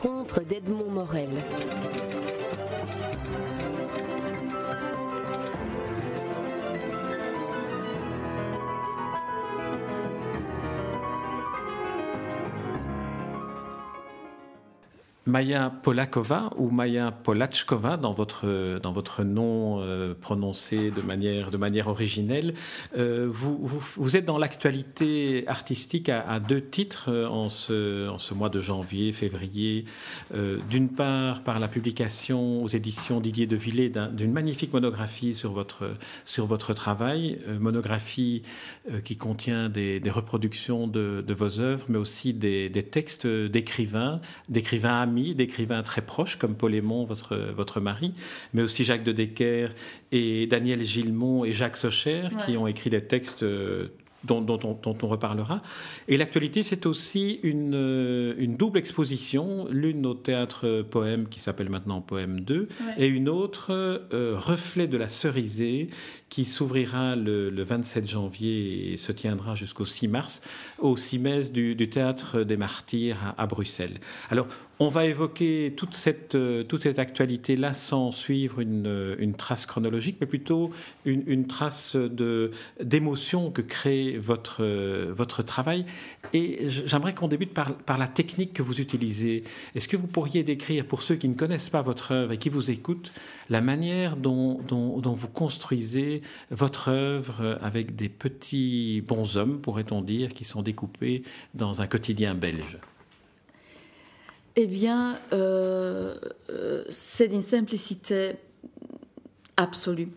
rencontre d'Edmond Morel. Maya Polakova ou Maya Polachkova dans votre, dans votre nom euh, prononcé de manière, de manière originelle. Euh, vous, vous, êtes dans l'actualité artistique à, deux titres euh, en ce, en ce mois de janvier, février. D'une part, par la publication aux éditions Didier de Villers d'une magnifique monographie sur votre, sur votre travail, monographie qui contient des, reproductions de, de, vos œuvres, mais aussi des, des textes d'écrivains, d'écrivains amis d'écrivains très proches comme Paul Aymon, votre, votre mari, mais aussi Jacques de Decker et Daniel Gilmont et Jacques Socher qui ont écrit des textes euh, dont, on, reparlera. Et l'actualité, c'est aussi une, euh, une, double exposition, l'une au théâtre Poème qui s'appelle maintenant Poème 2, et une autre, euh, Reflet de la cerisée, qui s'ouvrira le, 27 janvier et se tiendra jusqu'au 6 mars au CIMES du, Théâtre des Martyrs à, Bruxelles. Alors, on va évoquer toute cette, euh, toute cette actualité-là sans suivre une, une, trace chronologique, mais plutôt une, trace d'émotion que crée votre, votre travail. Et j'aimerais qu'on débute par, la technique que vous utilisez. Est-ce que vous pourriez décrire, pour ceux qui ne connaissent pas votre œuvre et qui vous écoutent, la manière dont, dont vous construisez votre œuvre avec des petits bonshommes, pourrait-on dire, qui sont découpés dans un quotidien belge? Eh bien, euh, euh, c'est d'une simplicité absolue.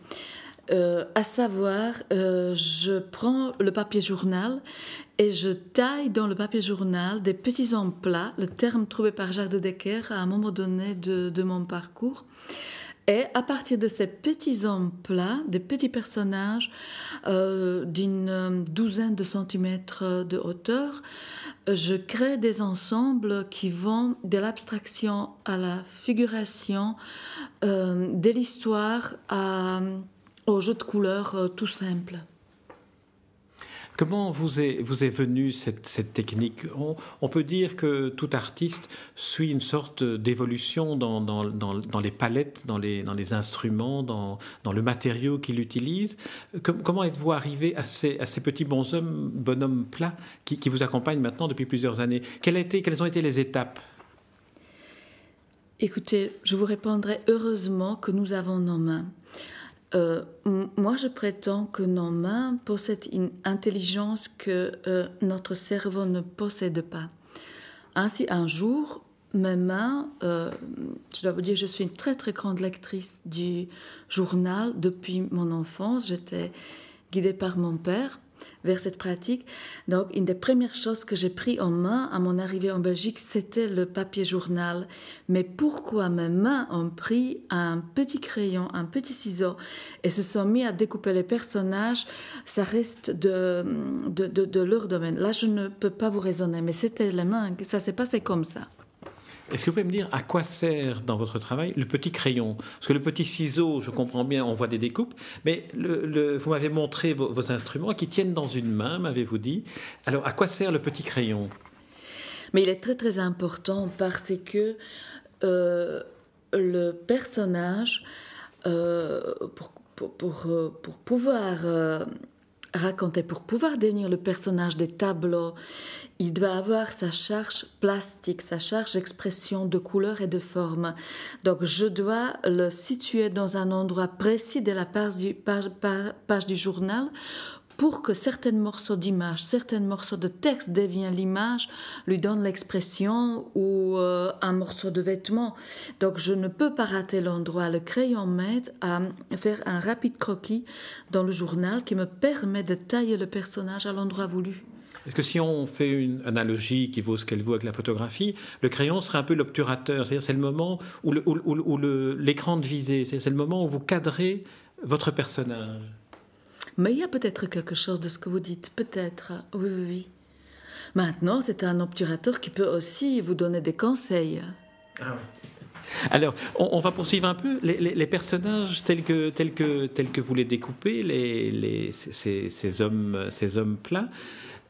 Euh, à savoir, je prends le papier journal et je taille dans le papier journal des petits hommes plats, le terme trouvé par Jacques de Decker à un moment donné de mon parcours. Et à partir de ces petits hommes plats, des petits personnages euh, d'une euh, douzaine de centimètres de hauteur, je crée des ensembles qui vont de l'abstraction à la figuration, euh, de l'histoire au jeu de couleurs tout simple. Comment vous est, venue cette, technique? On, peut dire que tout artiste suit une sorte d'évolution dans, les palettes, dans les, instruments, dans, le matériau qu'il utilise. comment êtes-vous arrivé à ces, petits bonshommes, bonhommes plats qui, vous accompagnent maintenant depuis plusieurs années? Quelles, quelles ont été les étapes? Écoutez, je vous répondrai heureusement que nous avons nos mains. Euh, moi, je prétends que nos mains possèdent une intelligence que euh, notre cerveau ne possède pas. Ainsi, un jour, mes mains, euh, je dois vous dire, je suis une très très grande lectrice du journal depuis mon enfance. J'étais guidée par mon père vers cette pratique. Donc, une des premières choses que j'ai pris en main à mon arrivée en Belgique, c'était le papier journal. Mais pourquoi mes mains ont pris un petit crayon, un petit ciseau et se sont mis à découper les personnages, ça reste de, de, de leur domaine. Là, je ne peux pas vous raisonner, mais c'était les mains, ça s'est passé comme ça. Est-ce que vous pouvez me dire à quoi sert dans votre travail le petit crayon? Parce que le petit ciseau, je comprends bien, on voit des découpes, mais vous m'avez montré vos, instruments qui tiennent dans une main, m'avez-vous dit. Alors, à quoi sert le petit crayon? Mais il est très très important parce que euh, le personnage, euh, pour, pour, euh, pour, pouvoir raconter, pour pouvoir devenir le personnage des tableaux, il doit avoir sa charge plastique, sa charge d'expression de couleur et de forme. Donc je dois le situer dans un endroit précis de la page du, page, du journal pour que certains morceaux d'image, certains morceaux de texte deviennent l'image, lui donnent l'expression ou euh, un morceau de vêtement. Donc je ne peux pas rater l'endroit. Le crayon m'aide à faire un rapide croquis dans le journal qui me permet de tailler le personnage à l'endroit voulu. Est-ce que si on fait une analogie qui vaut ce qu'elle vaut avec la photographie, le crayon serait un peu l'obturateur, c'est-à-dire c'est le moment où, l'écran de visée, c'est le moment où vous cadrez votre personnage? Mais il y a peut-être quelque chose de ce que vous dites, peut-être, oui, oui, oui. Maintenant, c'est un obturateur qui peut aussi vous donner des conseils. Ah Alors, on, va poursuivre un peu les, personnages tels que, tels, que, tels que vous les découpez, les, ces, ces, hommes, ces hommes plats.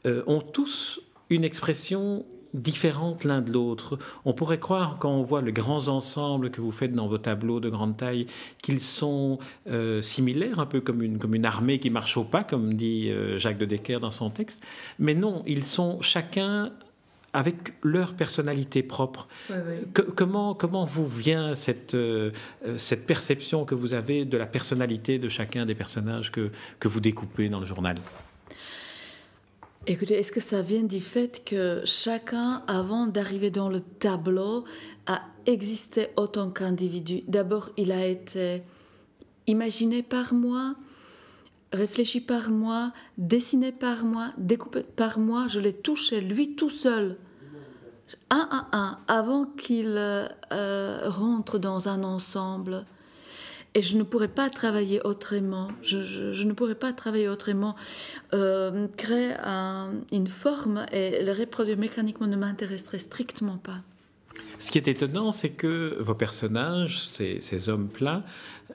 Euh, ont tous une expression différentes l'un de l'autre. On pourrait croire, quand on voit les grands ensembles que vous faites dans vos tableaux de grande taille, qu'ils sont euh, similaires, un peu comme une, comme une armée qui marche au pas, comme dit euh, Jacques de Decker dans son texte. Mais non, ils sont chacun avec leur personnalité propre. comment, comment vous vient cette, euh, cette perception que vous avez de la personnalité de chacun des personnages que, que vous découpez dans le journal? Écoutez, est-ce que ça vient du fait que chacun, avant d'arriver dans le tableau, a existé autant qu'individu? D'abord, il a été imaginé par moi, réfléchi par moi, dessiné par moi, découpé par moi, je l'ai touché lui tout seul, un à un, avant qu'il euh, rentre dans un ensemble. Et je ne pourrais pas travailler autrement. Je, ne pourrais pas travailler autrement. Euh, créer une forme et le reproduire mécaniquement ne m'intéresserait strictement pas. Ce qui est étonnant, c'est que vos personnages, ces, hommes plats,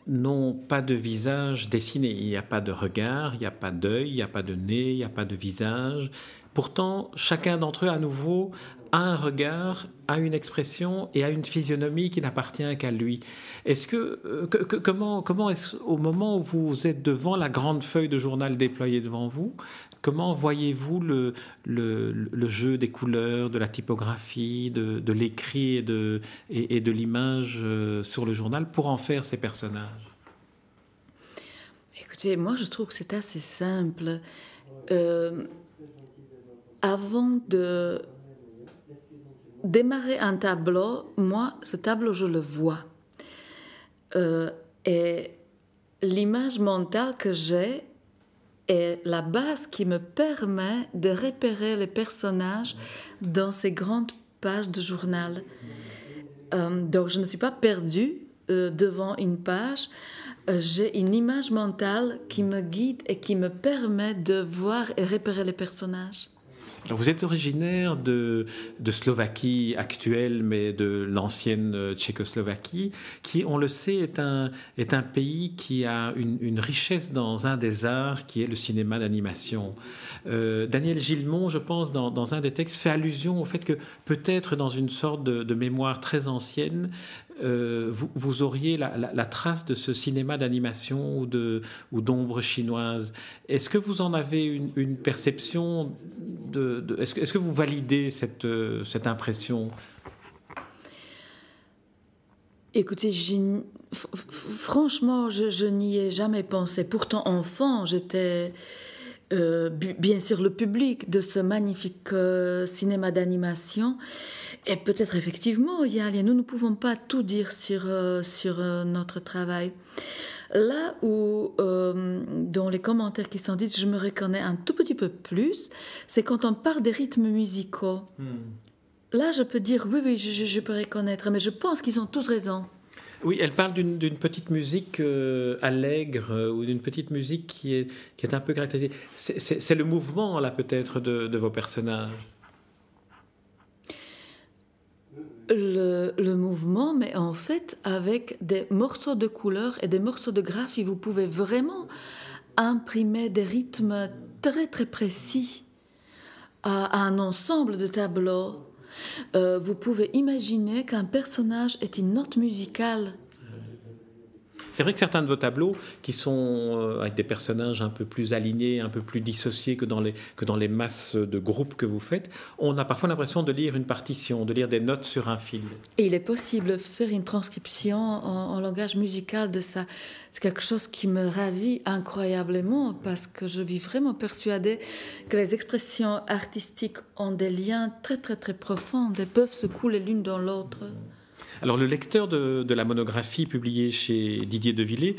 n'ont pas de visage dessiné. Il n'y a pas de regard, il n'y a pas d'œil, il n'y a pas de nez, il n'y a pas de visage. Pourtant, chacun d'entre eux, à nouveau, un regard, a une expression et a une physionomie qui n'appartient qu'à lui. Est-ce que, euh, comment, comment est-ce au moment où vous êtes devant la grande feuille de journal déployée devant vous, comment voyez-vous le, le, jeu des couleurs, de la typographie, de, l'écrit et de, et, de l'image euh, sur le journal pour en faire ces personnages? Écoutez, moi je trouve que c'est assez simple. Euh, avant de démarrer un tableau, moi, ce tableau, je le vois. Euh, et l'image mentale que j'ai est la base qui me permet de repérer les personnages dans ces grandes pages de journal. Euh, donc, je ne suis pas perdue euh, devant une page. j'ai une image mentale qui me guide et qui me permet de voir et repérer les personnages vous êtes originaire de, Slovaquie actuelle, mais de l'ancienne euh, Tchécoslovaquie, qui, on le sait, est un, est un pays qui a une, richesse dans un des arts, qui est le cinéma d'animation. Euh, Daniel Gilmont, je pense, dans, un des textes, fait allusion au fait que peut-être dans une sorte de mémoire très ancienne, euh, vous, auriez la, trace de ce cinéma d'animation ou ou d'ombre chinoise. Est-ce que vous en avez une, perception est-ce, que, vous validez cette, euh, impression? Écoutez, franchement, je, n'y ai jamais pensé. Pourtant, enfant, j'étais euh, bien sûr le public de ce magnifique cinéma d'animation. Et peut-être effectivement, Yalia, nous ne pouvons pas tout dire sur, euh, sur euh, notre travail. Là où, euh, dans les commentaires qui sont dits, je me reconnais un tout petit peu plus, c'est quand on parle des rythmes musicaux. Hmm. Là, je peux dire oui, oui, je, je, peux reconnaître, mais je pense qu'ils ont tous raison. Oui, elle parle d'une petite musique allègre ou d'une petite musique qui est, qui est un peu caractérisée. C'est le mouvement, là, peut-être, de, de vos personnages. Le, mouvement, mais en fait, avec des morceaux de couleurs et des morceaux de graphie, vous pouvez vraiment imprimer des rythmes très très précis à, un ensemble de tableaux. Euh, vous pouvez imaginer qu'un personnage est une note musicale c'est vrai que certains de vos tableaux, qui sont euh, avec des personnages un peu plus alignés, un peu plus dissociés que dans les, que dans les masses de groupes que vous faites, on a parfois l'impression de lire une partition, de lire des notes sur un fil. Et il est possible de faire une transcription en, langage musical de ça. C'est quelque chose qui me ravit incroyablement parce que je vis vraiment persuadée que les expressions artistiques ont des liens très très très profonds et peuvent se couler l'une dans l'autre. Alors le lecteur de, la monographie publiée chez Didier Devillé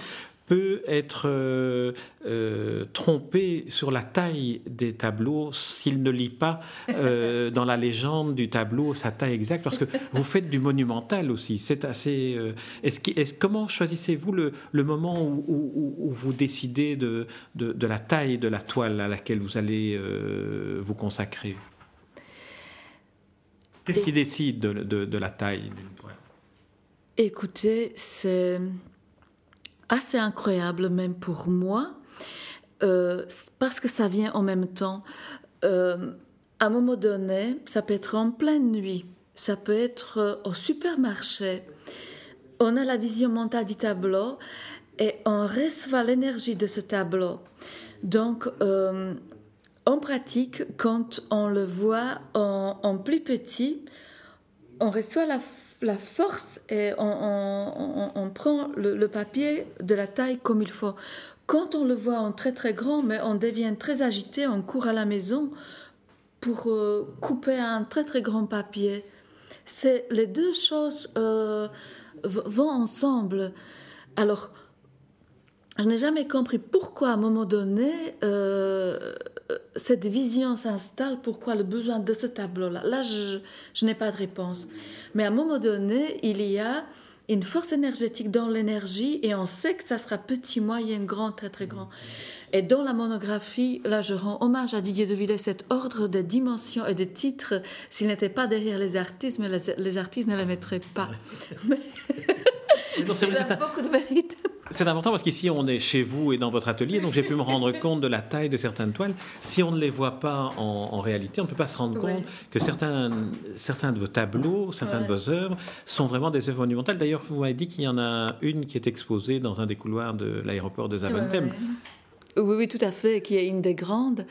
peut être euh, euh, trompé sur la taille des tableaux s'il ne lit pas euh, dans la légende du tableau sa taille exacte, parce que vous faites du monumental aussi. C'est assez. comment choisissez-vous le, moment où, vous décidez de, la taille de la toile à laquelle vous allez vous consacrer? Qu'est-ce qui décide de la taille d'une toile? Écoutez, c'est assez incroyable même pour moi, euh, parce que ça vient en même temps. Euh, à un moment donné, ça peut être en pleine nuit, ça peut être euh, au supermarché. On a la vision mentale du tableau et on reçoit l'énergie de ce tableau. Donc, en pratique, quand on le voit en, plus petit, on reçoit la, force et on, prend le, papier de la taille comme il faut. Quand on le voit en très très grand, mais on devient très agité, on court à la maison pour euh, couper un très très grand papier. C'est les deux choses euh, vont ensemble. Alors, je n'ai jamais compris pourquoi à un moment donné euh, cette vision s'installe, pourquoi le besoin de ce tableau-là? Là, je, je n'ai pas de réponse. Mais à un moment donné, il y a une force énergétique dans l'énergie et on sait que ça sera petit, moyen, grand, très très grand. Et dans la monographie, là je rends hommage à Didier de cet ordre de dimensions et de titres, s'il n'était pas derrière les artistes, mais les, artistes ne les mettraient pas. mais... il a beaucoup de mérite. C'est important parce qu'ici on est chez vous et dans votre atelier, donc j'ai pu me rendre compte de la taille de certaines toiles. Si on ne les voit pas en, réalité, on ne peut pas se rendre compte que certains, certains de vos tableaux, certaines de vos œuvres sont vraiment des œuvres monumentales. D'ailleurs, vous m'avez dit qu'il y en a une qui est exposée dans un des couloirs de l'aéroport de Zaventem. Oui, oui, tout à fait, qui est une des grandes.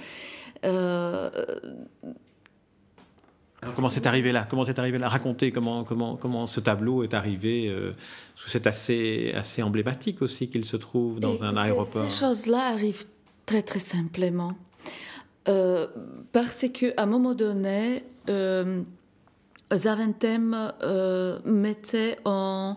Euh, comment c'est arrivé là? Comment c'est arrivé là Racontez comment, comment, comment ce tableau est arrivé. Euh, c'est assez, assez emblématique aussi qu'il se trouve dans un aéroport? Ces choses-là arrivent très très simplement. Euh, parce qu'à un moment donné, euh, Zaventem euh, mettait en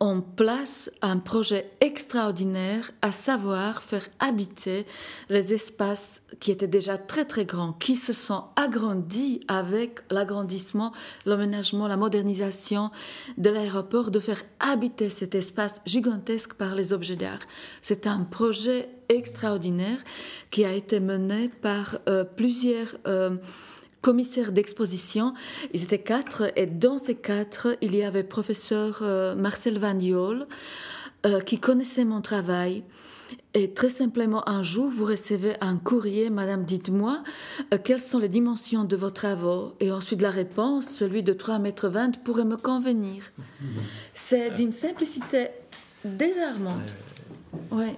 on place un projet extraordinaire, à savoir faire habiter les espaces qui étaient déjà très très grands, qui se sont agrandis avec l'agrandissement, l'aménagement, la modernisation de l'aéroport, de faire habiter cet espace gigantesque par les objets d'art. C'est un projet extraordinaire qui a été mené par euh, plusieurs... Euh, commissaires d'exposition. Ils étaient quatre et dans ces quatre, il y avait professeur euh, Marcel Vagnol euh, qui connaissait mon travail. Et très simplement, un jour, vous recevez un courrier, Madame, dites-moi, euh, quelles sont les dimensions de vos travaux? Et ensuite, la réponse, celui de 3,20 mètres pourrait me convenir. C'est d'une simplicité désarmante. Ouais.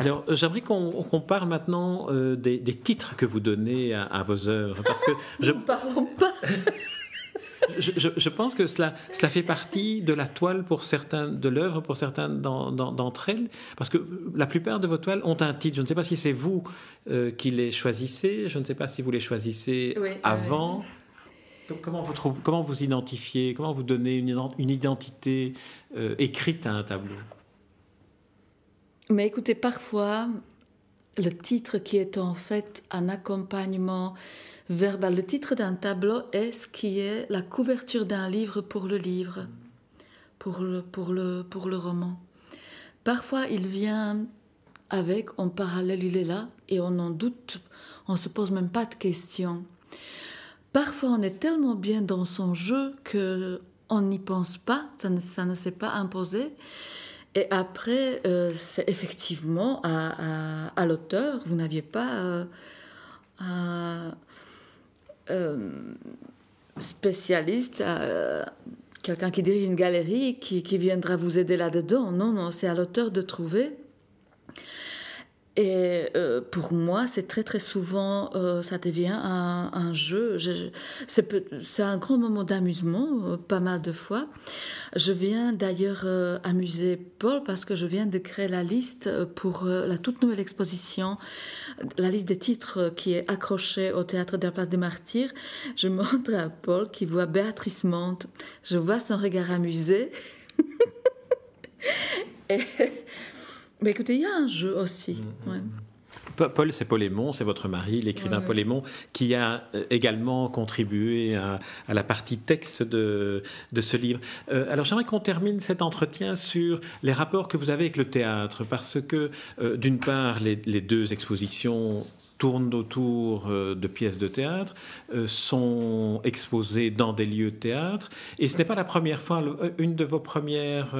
Alors, euh, j'aimerais qu'on parle maintenant euh, des, titres que vous donnez à, vos œuvres. Parce que je... Ne parlons pas je, pense que cela, cela fait partie de la toile pour certains, de l'œuvre pour certaines d'entre elles, parce que la plupart de vos toiles ont un titre. Je ne sais pas si c'est vous euh, qui les choisissez, je ne sais pas si vous les choisissez avant. Comment vous, trouvez, comment vous identifiez, comment vous donnez une, une identité écrite à un tableau? Mais écoutez, parfois, le titre qui est en fait un accompagnement verbal, le titre d'un tableau est ce qui est la couverture d'un livre pour le livre, pour le, pour le, pour le roman. Parfois, il vient avec, en parallèle, il est là, et on en doute, on ne se pose même pas de questions. Parfois, on est tellement bien dans son jeu que on n'y pense pas, ça ne, ça ne s'est pas imposé. Et après, euh, c'est effectivement à, l'auteur, vous n'aviez pas euh, un euh, spécialiste, quelqu'un qui dirige une galerie qui, qui viendra vous aider là-dedans. Non, non, c'est à l'auteur de trouver et euh, pour moi, c'est très très souvent, euh, ça devient un, jeu. C'est un grand moment d'amusement, euh, pas mal de fois. Je viens d'ailleurs amuser Paul parce que je viens de créer la liste pour la toute nouvelle exposition, la liste des titres qui est accrochée au théâtre de la place des Martyrs. Je montre à Paul qui voit Béatrice Monte. Je vois son regard amusé. Et mais écoutez, il y a un jeu aussi. Mm, mm, mm. Paul, c'est Paul Aymon, c'est votre mari, l'écrivain Paul Aymon, qui a euh, également contribué à, la partie texte de, de ce livre. Euh, alors j'aimerais qu'on termine cet entretien sur les rapports que vous avez avec le théâtre, parce que euh, d'une part, les, les, deux expositions tournent autour euh, de pièces de théâtre, euh, sont exposées dans des lieux de théâtre. Et ce n'est pas la première fois, euh, une de vos premières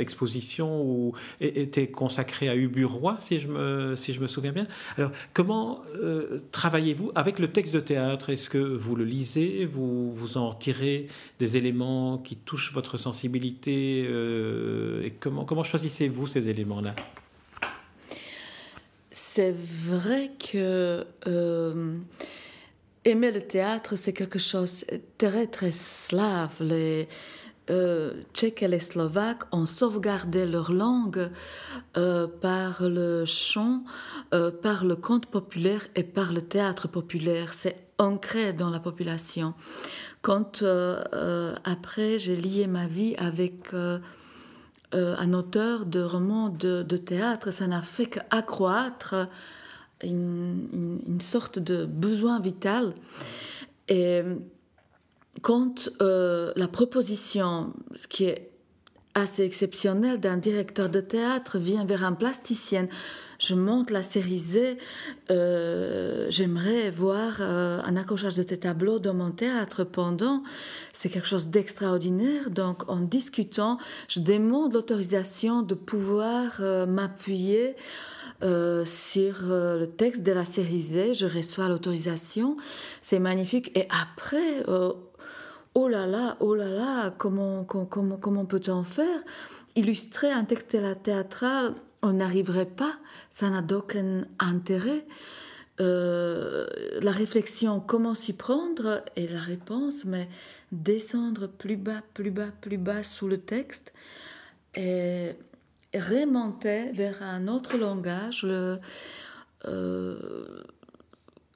expositions était consacrée à Ubu-Roi, si, je me, si je me souviens bien. Alors, comment travaillez-vous avec le texte de théâtre? Est-ce que vous le lisez? Vous, vous en tirez des éléments qui touchent votre sensibilité Et comment, comment choisissez-vous ces éléments-là? C'est vrai que euh, aimer le théâtre, c'est quelque chose de très, très slave. Les euh, Tchèques et les Slovaques ont sauvegardé leur langue euh, par le chant, par le conte populaire et par le théâtre populaire. C'est ancré dans la population. Quand après j'ai lié ma vie avec euh, un auteur de romans de, théâtre, ça n'a fait qu'accroître une, une, sorte de besoin vital. Et quand euh, la proposition, ce qui est assez exceptionnel d'un directeur de théâtre vient vers un plasticien. Je monte la série Z, euh, j'aimerais voir euh, un accrochage de tes tableaux dans mon théâtre pendant. C'est quelque chose d'extraordinaire. Donc, en discutant, je demande l'autorisation de pouvoir euh, m'appuyer sur le texte de la série Z. Je reçois l'autorisation. C'est magnifique. Et après, oh là là, oh là là, comment, comment, comment peut-on faire? Illustrer un texte théâtral, on n'arriverait pas, ça n'a d'aucun intérêt. Euh, la réflexion, comment s'y prendre? Et la réponse, mais descendre plus bas, plus bas, plus bas sous le texte et remonter vers un autre langage. Le, euh,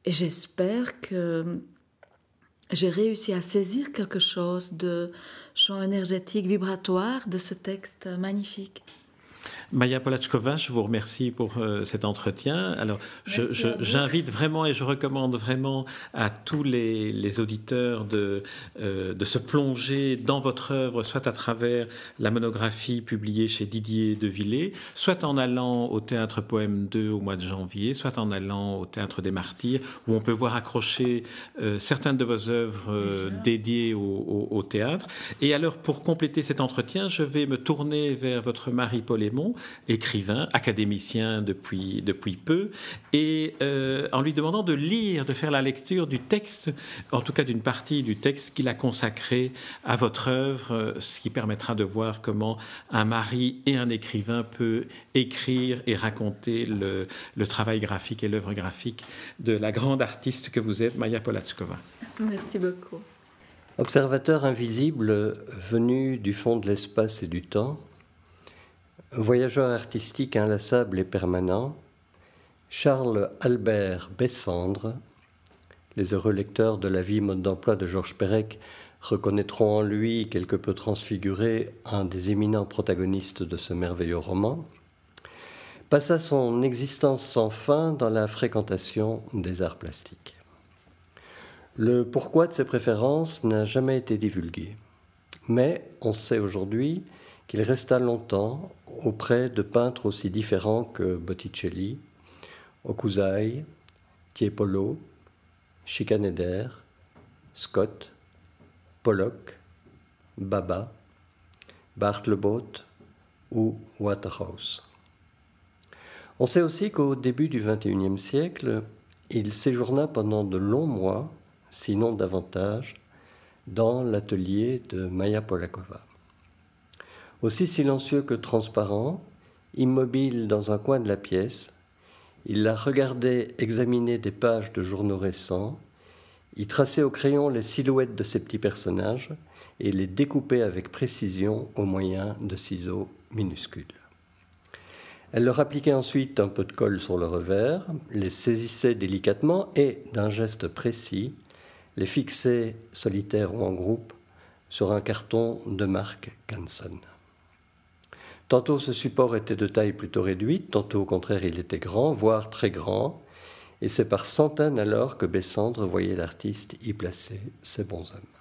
et j'espère que j'ai réussi à saisir quelque chose de champ énergétique, vibratoire de ce texte magnifique. Maya Polachkova, je vous remercie pour euh, cet entretien. Alors, j'invite vraiment et je recommande vraiment à tous les, auditeurs de, euh, de se plonger dans votre œuvre, soit à travers la monographie publiée chez Didier de Villers, soit en allant au Théâtre Poème 2 au mois de janvier, soit en allant au Théâtre des Martyrs, où on peut voir accrocher euh, certaines de vos œuvres dédiées au, au, théâtre. Et alors, pour compléter cet entretien, je vais me tourner vers votre mari Paul Aymon, écrivain, académicien depuis, depuis peu, et euh, en lui demandant de lire, de faire la lecture du texte, en tout cas d'une partie du texte qu'il a consacré à votre œuvre, ce qui permettra de voir comment un mari et un écrivain peut écrire et raconter le, le travail graphique et l'œuvre graphique de la grande artiste que vous êtes, Maya Polatskova. Merci beaucoup. Observateur invisible venu du fond de l'espace et du temps, Voyageur artistique inlassable et permanent, Charles Albert Bessandre, les heureux lecteurs de La vie mode d'emploi de Georges Perec reconnaîtront en lui, quelque peu transfiguré, un des éminents protagonistes de ce merveilleux roman, passa son existence sans fin dans la fréquentation des arts plastiques. Le pourquoi de ses préférences n'a jamais été divulgué, mais on sait aujourd'hui qu'il resta longtemps auprès de peintres aussi différents que Botticelli, Okuzai, Tiepolo, Schikaneder, Scott, Pollock, Baba, Bartlebot ou Waterhouse. On sait aussi qu'au début du XXIe siècle, il séjourna pendant de longs mois, sinon davantage, dans l'atelier de Maya Polakova. Aussi silencieux que transparent, immobile dans un coin de la pièce, il la regardait examiner des pages de journaux récents, y traçait au crayon les silhouettes de ses petits personnages et les découpait avec précision au moyen de ciseaux minuscules. Elle leur appliquait ensuite un peu de colle sur le revers, les saisissait délicatement et, d'un geste précis, les fixait, solitaires ou en groupe, sur un carton de marque Canson. Tantôt ce support était de taille plutôt réduite, tantôt au contraire il était grand, voire très grand, et c'est par centaines alors que Bessandre voyait l'artiste y placer ses bons hommes.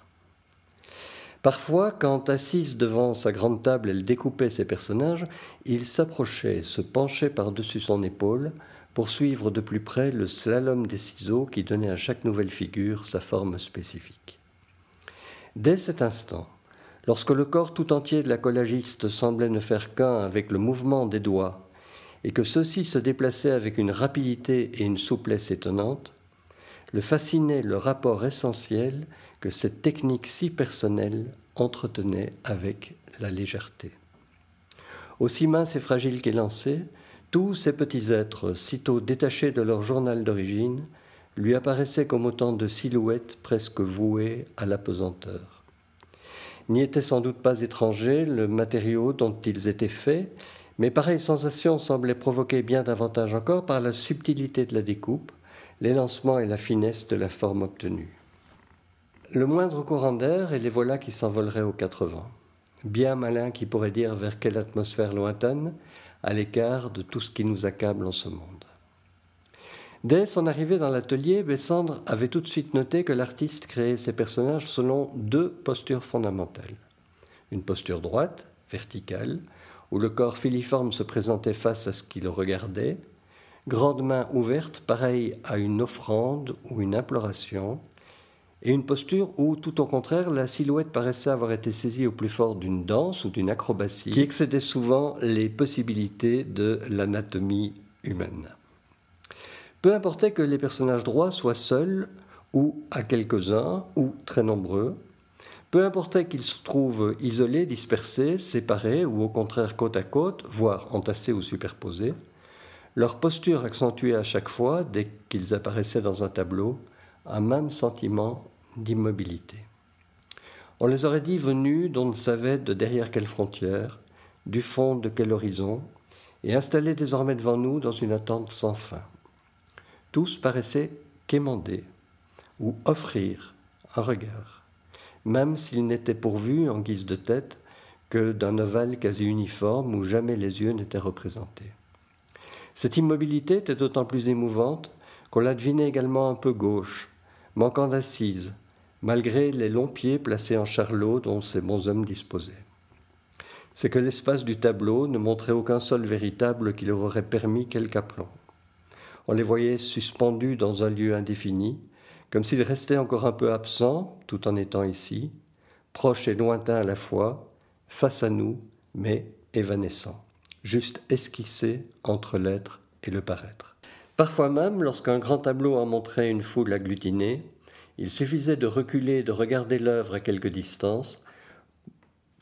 Parfois, quand assise devant sa grande table, elle découpait ses personnages, il s'approchait, se penchait par-dessus son épaule pour suivre de plus près le slalom des ciseaux qui donnait à chaque nouvelle figure sa forme spécifique. Dès cet instant, lorsque le corps tout entier de la collagiste semblait ne faire qu'un avec le mouvement des doigts, et que ceux-ci se déplaçaient avec une rapidité et une souplesse étonnantes, le fascinait le rapport essentiel que cette technique si personnelle entretenait avec la légèreté. Aussi mince et fragile qu'élancé, tous ces petits êtres, sitôt détachés de leur journal d'origine, lui apparaissaient comme autant de silhouettes presque vouées à la pesanteur. N'y était sans doute pas étranger le matériau dont ils étaient faits, mais pareille sensation semblait provoquée bien davantage encore par la subtilité de la découpe, l'élancement et la finesse de la forme obtenue. Le moindre courant d'air et les voilà qui s'envoleraient aux quatre vents. Bien malin qui pourrait dire vers quelle atmosphère lointaine, à l'écart de tout ce qui nous accable en ce monde. Dès son arrivée dans l'atelier, Bessandre avait tout de suite noté que l'artiste créait ses personnages selon deux postures fondamentales. Une posture droite, verticale, où le corps filiforme se présentait face à ce qui le regardait, grande main ouverte, pareille à une offrande ou une imploration, et une posture où, tout au contraire, la silhouette paraissait avoir été saisie au plus fort d'une danse ou d'une acrobatie qui excédait souvent les possibilités de l'anatomie humaine. Peu importait que les personnages droits soient seuls ou à quelques-uns ou très nombreux, peu importait qu'ils se trouvent isolés, dispersés, séparés ou au contraire côte à côte, voire entassés ou superposés, leur posture accentuait à chaque fois, dès qu'ils apparaissaient dans un tableau, un même sentiment d'immobilité. On les aurait dit venus d'on ne savait de derrière quelle frontière, du fond de quel horizon, et installés désormais devant nous dans une attente sans fin. Tous paraissaient quémander ou offrir un regard même s'il n'était pourvu, en guise de tête, que d'un ovale quasi uniforme où jamais les yeux n'étaient représentés. Cette immobilité était d'autant plus émouvante qu'on la devinait également un peu gauche, manquant d'assises, malgré les longs pieds placés en charlot dont ces bons hommes disposaient. C'est que l'espace du tableau ne montrait aucun sol véritable qui leur aurait permis quelque aplomb. On les voyait suspendus dans un lieu indéfini, comme s'il restait encore un peu absent tout en étant ici, proche et lointain à la fois, face à nous, mais évanescent, juste esquissé entre l'être et le paraître. Parfois même, lorsqu'un grand tableau en montrait une foule agglutinée, il suffisait de reculer et de regarder l'œuvre à quelque distance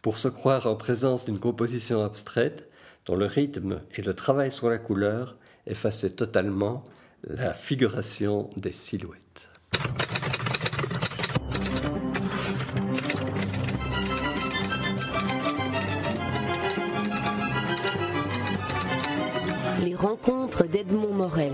pour se croire en présence d'une composition abstraite dont le rythme et le travail sur la couleur effaçaient totalement la figuration des silhouettes. Les rencontres d'Edmond Morel.